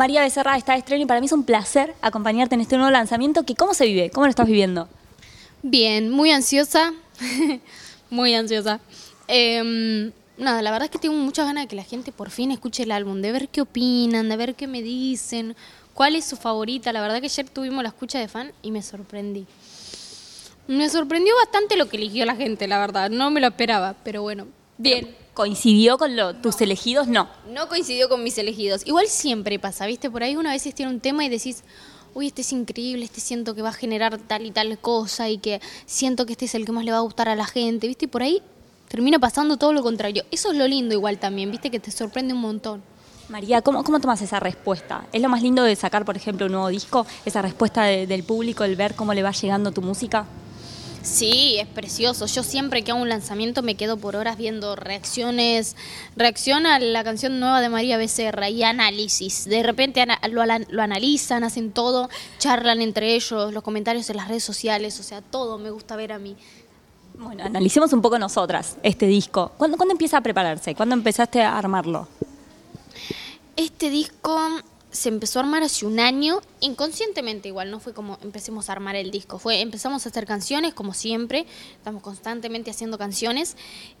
María Becerra está de estreno y para mí es un placer acompañarte en este nuevo lanzamiento. Que ¿Cómo se vive? ¿Cómo lo estás viviendo? Bien, muy ansiosa. muy ansiosa. Em, nada, la verdad es que tengo muchas ganas de que la gente por fin escuche el álbum, de ver qué opinan, de ver qué me dicen, cuál es su favorita. La verdad que ayer tuvimos la escucha de fan y me sorprendí. Me sorprendió bastante lo que eligió la gente, la verdad. No me lo esperaba, pero bueno, bien. ¿Coincidió con tus elegidos? No. No coincidió con mis elegidos. Igual siempre pasa, ¿viste? Por ahí una vez tiene un tema y decís, uy, este es increíble, este siento que va a generar tal y tal cosa y que siento que este es el que más le va a gustar a la gente, ¿viste? Y por ahí termina pasando todo lo contrario. Eso es lo lindo igual también, ¿viste? Que te sorprende un montón. María, ¿cómo, ¿cómo tomas esa respuesta? ¿Es lo más lindo de sacar, por ejemplo, un nuevo disco? ¿Esa respuesta del público, el ver cómo le va llegando tu música? Sí, es precioso. Yo siempre que hago un lanzamiento me quedo por horas viendo reacciones, reacción a la canción nueva de María Becerra y análisis. De repente lo, lo, analizan, hacen todo, charlan entre ellos, los comentarios en las redes sociales, o sea, todo me gusta ver a mí. Bueno, analicemos un poco nosotras este disco. ¿Cuándo, ¿Cuándo empieza a prepararse? ¿Cuándo empezaste a armarlo? Este disco se empezó a armar hace un año, inconscientemente igual, no fue como empecemos a armar el disco, fue empezamos a hacer canciones como siempre, estamos constantemente haciendo canciones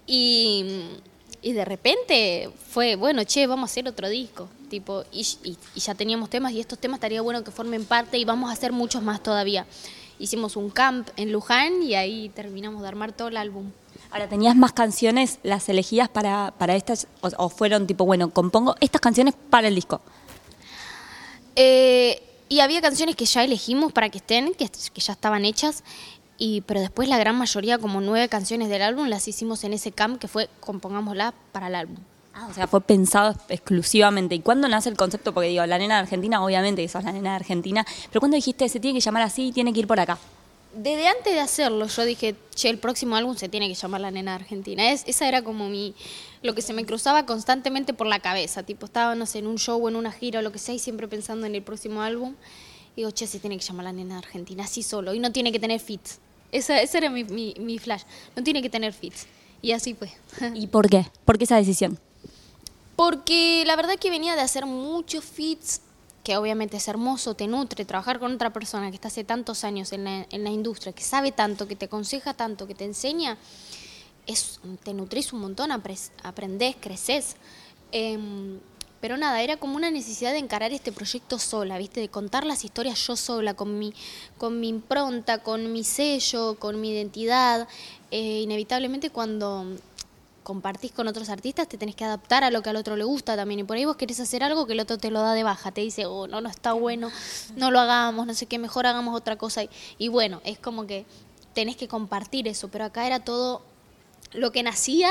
y, y de repente fue, bueno, che, vamos a hacer otro disco, tipo, y, y, ya teníamos temas y estos temas estaría bueno que formen parte y vamos a hacer muchos más todavía. Hicimos un camp en Luján y ahí terminamos de armar todo el álbum. Ahora, ¿tenías más canciones, las elegidas para, para estas, o fueron tipo, bueno, compongo estas canciones para el disco? Eh, y había canciones que ya elegimos para que estén, que, ya estaban hechas, y, pero después la gran mayoría, como nueve canciones del álbum, las hicimos en ese camp que fue compongámosla para el álbum. Ah, o sea, fue pensado exclusivamente. ¿Y cuándo nace el concepto? Porque digo, la nena de Argentina, obviamente que sos la nena de Argentina, pero cuando dijiste se tiene que llamar así y tiene que ir por acá? Desde antes de hacerlo, yo dije, che, el próximo álbum se tiene que llamar La Nena Argentina. Es, esa era como mi, lo que se me cruzaba constantemente por la cabeza. Tipo, estaba, no sé, en un show o en una gira o lo que sea, y siempre pensando en el próximo álbum. Y digo, che, se tiene que llamar La Nena Argentina, así solo. Y no tiene que tener fits. Esa, ese era mi, mi, mi flash. No tiene que tener fits. Y así fue. ¿Y por qué? ¿Por qué esa decisión? Porque la verdad que venía de hacer muchos fits que obviamente es hermoso, te nutre, trabajar con otra persona que está hace tantos años en la, en la industria, que sabe tanto, que te aconseja tanto, que te enseña, es, te nutrís un montón, aprendés, creces. Em, pero nada, era como una necesidad de encarar este proyecto sola, ¿viste? De contar las historias yo sola, con mi, con mi impronta, con mi sello, con mi identidad. Eh, inevitablemente cuando compartís con otros artistas, te tenés que adaptar a lo que al otro le gusta también. Y por ahí vos querés hacer algo que el otro te lo da de baja, te dice, oh, no, no está bueno, no lo hagamos, no sé qué, mejor hagamos otra cosa. Y, bueno, es como que tenés que compartir eso, pero acá era todo lo que nacía,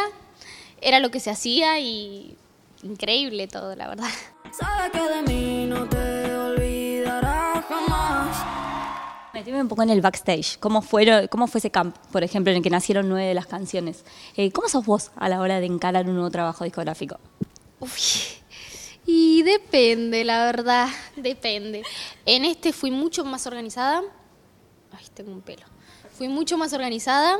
era lo que se hacía y increíble todo, la verdad. Metíme un poco en el backstage. ¿Cómo, fue, ¿Cómo fue ese camp, por ejemplo, en el que nacieron nueve de las canciones? Eh, ¿Cómo sos vos a la hora de encarar un nuevo trabajo discográfico? y depende, la verdad, depende. En este fui mucho más organizada. Ay, tengo un pelo. Fui mucho más organizada,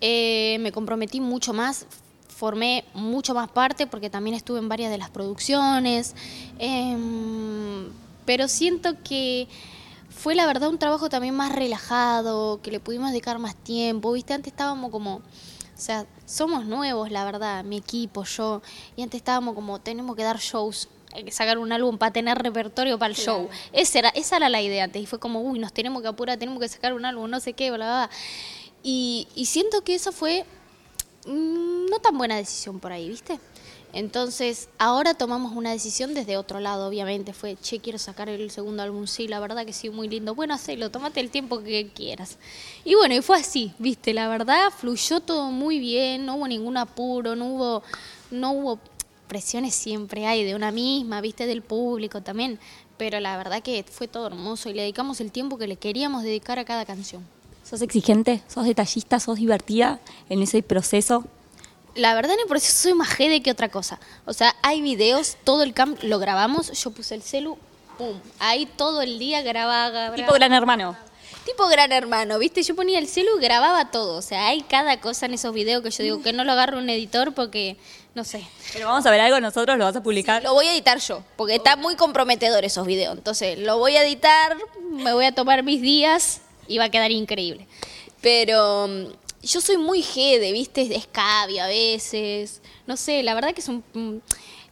eh, me comprometí mucho más, formé mucho más parte porque también estuve en varias de las producciones. Em, pero siento que fue la verdad un trabajo también más relajado, que le pudimos dedicar más tiempo, ¿viste? Antes estábamos como, o sea, somos nuevos, la verdad, mi equipo, yo, y antes estábamos como, tenemos que dar shows, hay que sacar un álbum para tener repertorio para el show. Esa era, esa era la idea antes, y fue como, uy, nos tenemos que apurar, tenemos que sacar un álbum, no sé qué, bla, bla, bla. Y, y siento que eso fue mm, no tan buena decisión por ahí, ¿viste? Entonces, ahora tomamos una decisión desde otro lado, obviamente. Fue, che, quiero sacar el segundo álbum. Sí, la verdad que sí, muy lindo. Bueno, hacelo, tómate el tiempo que quieras. Y bueno, y fue así, viste, la verdad, fluyó todo muy bien, no hubo ningún apuro, no hubo, no hubo presiones siempre hay de una misma, viste, del público también. Pero la verdad que fue todo hermoso y le dedicamos el tiempo que le queríamos dedicar a cada canción. ¿Sos exigente? ¿Sos detallista? ¿Sos divertida en ese proceso? La verdad en el proceso soy más jede que otra cosa. O sea, hay videos, todo el camp lo grabamos, yo puse el celu, pum, ahí todo el día grababa. tipo gran hermano. Tipo gran hermano, ¿viste? Yo ponía el celu y grababa todo. O sea, hay cada cosa en esos videos que yo digo que no lo agarro un editor porque no sé. Pero vamos a ver algo nosotros, lo vas a publicar. Lo voy a editar yo, porque está muy comprometedor esos videos. Entonces, lo voy a editar, me voy a tomar mis días y va a quedar increíble. Pero mm, yo soy muy jede, ¿viste? Escabia a veces. No sé, la verdad que es un.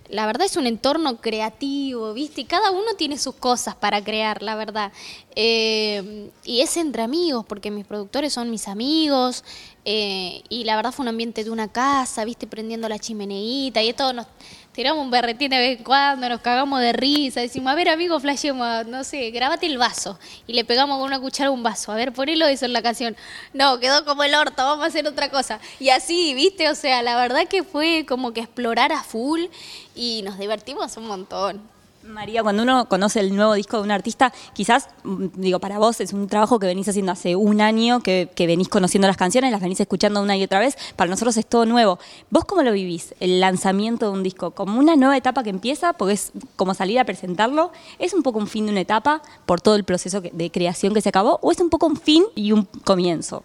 La verdad es un entorno creativo, ¿viste? Y cada uno tiene sus cosas para crear, la verdad. Eh, y es entre amigos, porque mis productores son mis amigos. eh, y la verdad fue un ambiente de una casa, ¿viste? Prendiendo la chimeneita y todo. Nos tiramos un berretín de vez en cuando, nos cagamos de risa. Decimos, a ver, amigo, flashemos, no sé, grabate el vaso. Y le pegamos con una cuchara un vaso. A ver, ponelo eso en la canción. No, quedó como el orto, vamos a hacer otra cosa. Y así, ¿viste? O sea, la verdad que fue como que explorar a full y nos divertimos un montón. María, cuando uno conoce el nuevo disco de un artista, quizás, mm, digo, para vos es un trabajo que venís haciendo hace un año, que, venís conociendo las canciones, las venís escuchando una y otra vez, para nosotros es todo nuevo. ¿Vos cómo lo vivís, el lanzamiento de un disco? ¿Como una nueva etapa que empieza, porque es como salir a presentarlo? ¿Es un poco un fin de una etapa por todo el proceso de creación que se acabó? ¿O es un poco un fin y un comienzo?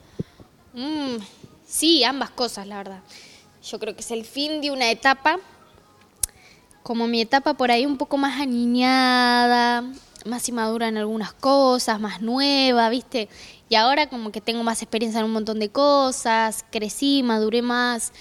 Mm, sí, ambas cosas, la verdad. Yo creo que es el fin de una etapa, como mi etapa por ahí un poco más aniñada, más inmadura en algunas cosas, más nueva, ¿viste? Y ahora como que tengo más experiencia en un montón de cosas, crecí, maduré más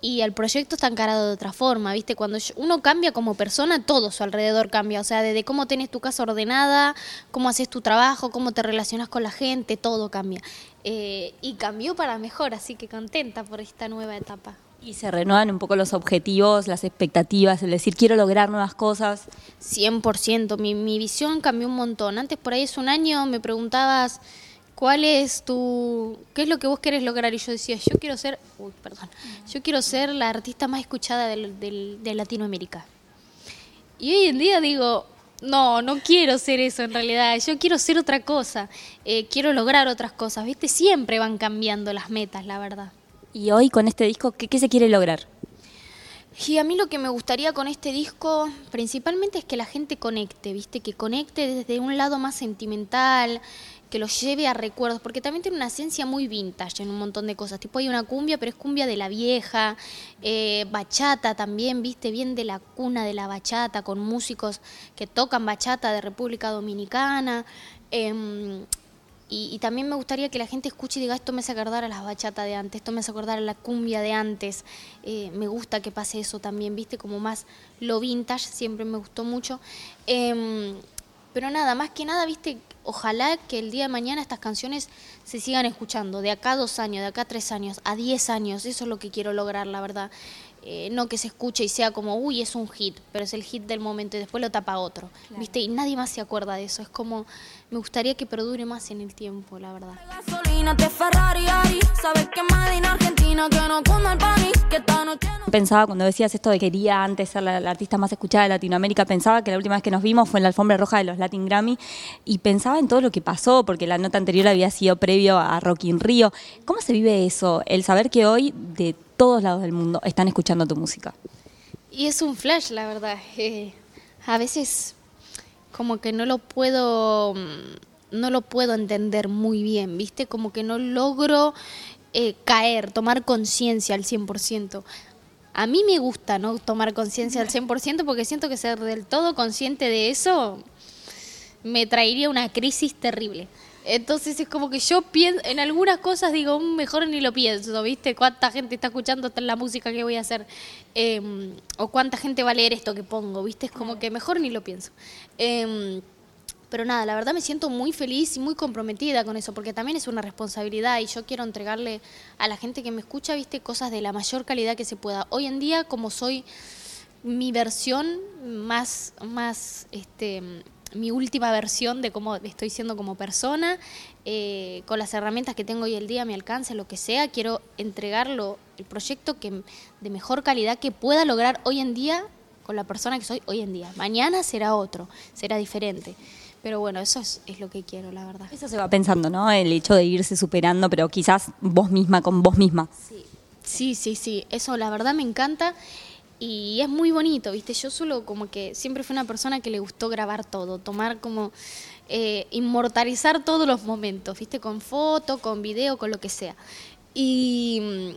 y el proyecto está encarado de otra forma, ¿viste? Cuando uno cambia como persona, todo su alrededor cambia, o sea, desde cómo tenés tu casa ordenada, cómo haces tu trabajo, cómo te relacionas con la gente, todo cambia. Eh, y cambió para mejor, así que contenta por esta nueva etapa. Y se renuevan un poco los objetivos, las expectativas, el decir, quiero lograr nuevas cosas. 100%, mi, mi visión cambió un montón. Antes, por ahí es un año, me preguntabas, ¿cuál es tu... qué es lo que vos querés lograr? Y yo decía, yo quiero ser, uy, perdón, yo quiero ser la artista más escuchada del- de Latinoamérica. Y hoy en día digo, no, no quiero ser eso en realidad, yo quiero ser otra cosa, eh, quiero lograr otras cosas, ¿viste? Siempre van cambiando las metas, la verdad. Y hoy con este disco, ¿qué, se quiere lograr? Y a mí lo que me gustaría con este disco principalmente es que la gente conecte, ¿viste? Que conecte desde un lado más sentimental, que lo lleve a recuerdos, porque también tiene una esencia muy vintage en un montón de cosas. Tipo hay una cumbia, pero es cumbia de la vieja, eh, bachata también, ¿viste? Bien de la cuna de la bachata, con músicos que tocan bachata de República Dominicana. em, y, y también me gustaría que la gente escuche y diga, esto me hace acordar a las bachatas de antes, esto me hace acordar a la cumbia de antes. Eh, me gusta que pase eso también, viste, como más lo vintage, siempre me gustó mucho. Em, pero nada, más que nada, viste, ojalá que el día de mañana estas canciones se sigan escuchando, de acá dos años, de acá tres años, a diez años, eso es lo que quiero lograr, la verdad. Eh, no que se escuche y sea como, uy, es un hit, pero es el hit del momento y después lo tapa otro, ¿viste? Y nadie más se acuerda de eso. Es como, me gustaría que perdure más en el tiempo, la verdad. Gasolina, te Ferrari, Ari. Sabes que Medina, Argentina, que no cunda el país, Pensaba cuando decías esto de quería antes ser la, artista más escuchada de Latinoamérica, pensaba que la última vez que nos vimos fue en la alfombra roja de los Latin Grammy y pensaba en todo lo que pasó, porque la nota anterior había sido previo a Rock in Rio. ¿Cómo se vive eso? El saber que hoy de todos lados del mundo están escuchando tu música. Y es un flash, la verdad. Eh, a veces como que no lo puedo mm, no lo puedo entender muy bien, ¿viste? Como que no logro eh, caer, tomar conciencia al 100%. A mí me gusta no tomar conciencia al 100% porque siento que ser del todo consciente de eso me traería una crisis terrible. Entonces es como que yo pienso, en algunas cosas digo, "Mm, mejor ni lo pienso, ¿viste? ¿Cuánta gente está escuchando esta- la música que voy a hacer? Em, o cuánta gente va a leer esto que pongo, ¿viste? Es como que mejor ni lo pienso. Em, pero nada, la verdad me siento muy feliz y muy comprometida con eso, porque también es una responsabilidad y yo quiero entregarle a la gente que me escucha, ¿viste? Cosas de la mayor calidad que se pueda. Hoy en día, como soy mi versión más, más, este, mi última versión de cómo estoy siendo como persona, eh, con las herramientas que tengo hoy el día a mi alcance, lo que sea, quiero entregarlo, el proyecto que de mejor calidad que pueda lograr hoy en día con la persona que soy hoy en día. Mañana será otro, será diferente. Pero bueno, eso es, es lo que quiero, la verdad. Eso se va pensando, ¿no? El hecho de irse superando, pero quizás vos misma, con vos misma. Sí, sí, sí, eso la verdad me encanta y es muy bonito, ¿viste? Yo solo como que siempre fui una persona que le gustó grabar todo, tomar como, eh, inmortalizar todos los momentos, ¿viste? Con foto, con video, con lo que sea. Y,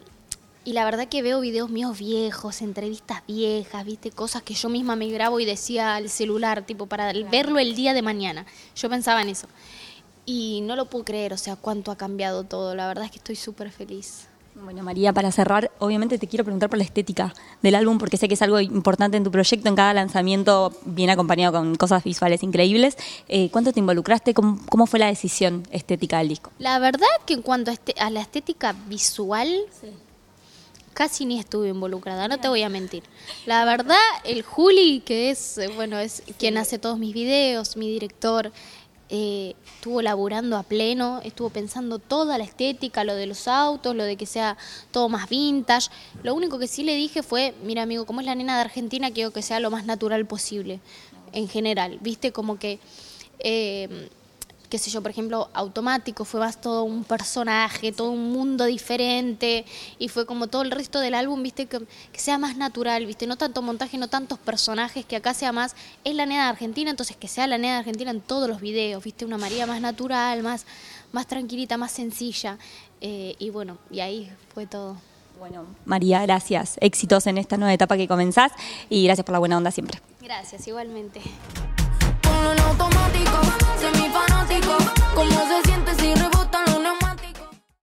Y la verdad que veo videos míos viejos, entrevistas viejas, viste, cosas que yo misma me grabo y decía al celular, tipo, para verlo el día de mañana. Yo pensaba en eso. Y no lo puedo creer, o sea, cuánto ha cambiado todo. La verdad es que estoy súper feliz. Bueno, María, para cerrar, obviamente te quiero preguntar por la estética del álbum, porque sé que es algo importante en tu proyecto. En cada lanzamiento viene acompañado con cosas visuales increíbles. Eh, ¿Cuánto te involucraste? ¿Cómo, ¿Cómo, fue la decisión estética del disco? La verdad que en cuanto a, este, a la estética visual, sí. Casi ni estuve involucrada, no te voy a mentir. La verdad, el Juli, que es, eh, bueno, es quien hace todos mis videos, mi director, eh, estuvo laburando a pleno, estuvo pensando toda la estética, lo de los autos, lo de que sea todo más vintage. Lo único que sí le dije fue, mira amigo, como es la nena de Argentina, quiero que sea lo más natural posible, en general, viste, como que... Eh, qué sé yo, por ejemplo, automático, fue más todo un personaje, todo un mundo diferente, y fue como todo el resto del álbum, viste, que, que, sea más natural, viste, no tanto montaje, no tantos personajes, que acá sea más, es la nena de Argentina, entonces que sea la nena de Argentina en todos los videos, viste, una María más natural, más, más tranquilita, más sencilla, eh, y bueno, y ahí fue todo. Bueno, María, gracias. Éxitos en esta nueva etapa que comenzás y gracias por la buena onda siempre. Gracias, igualmente cómo se siente.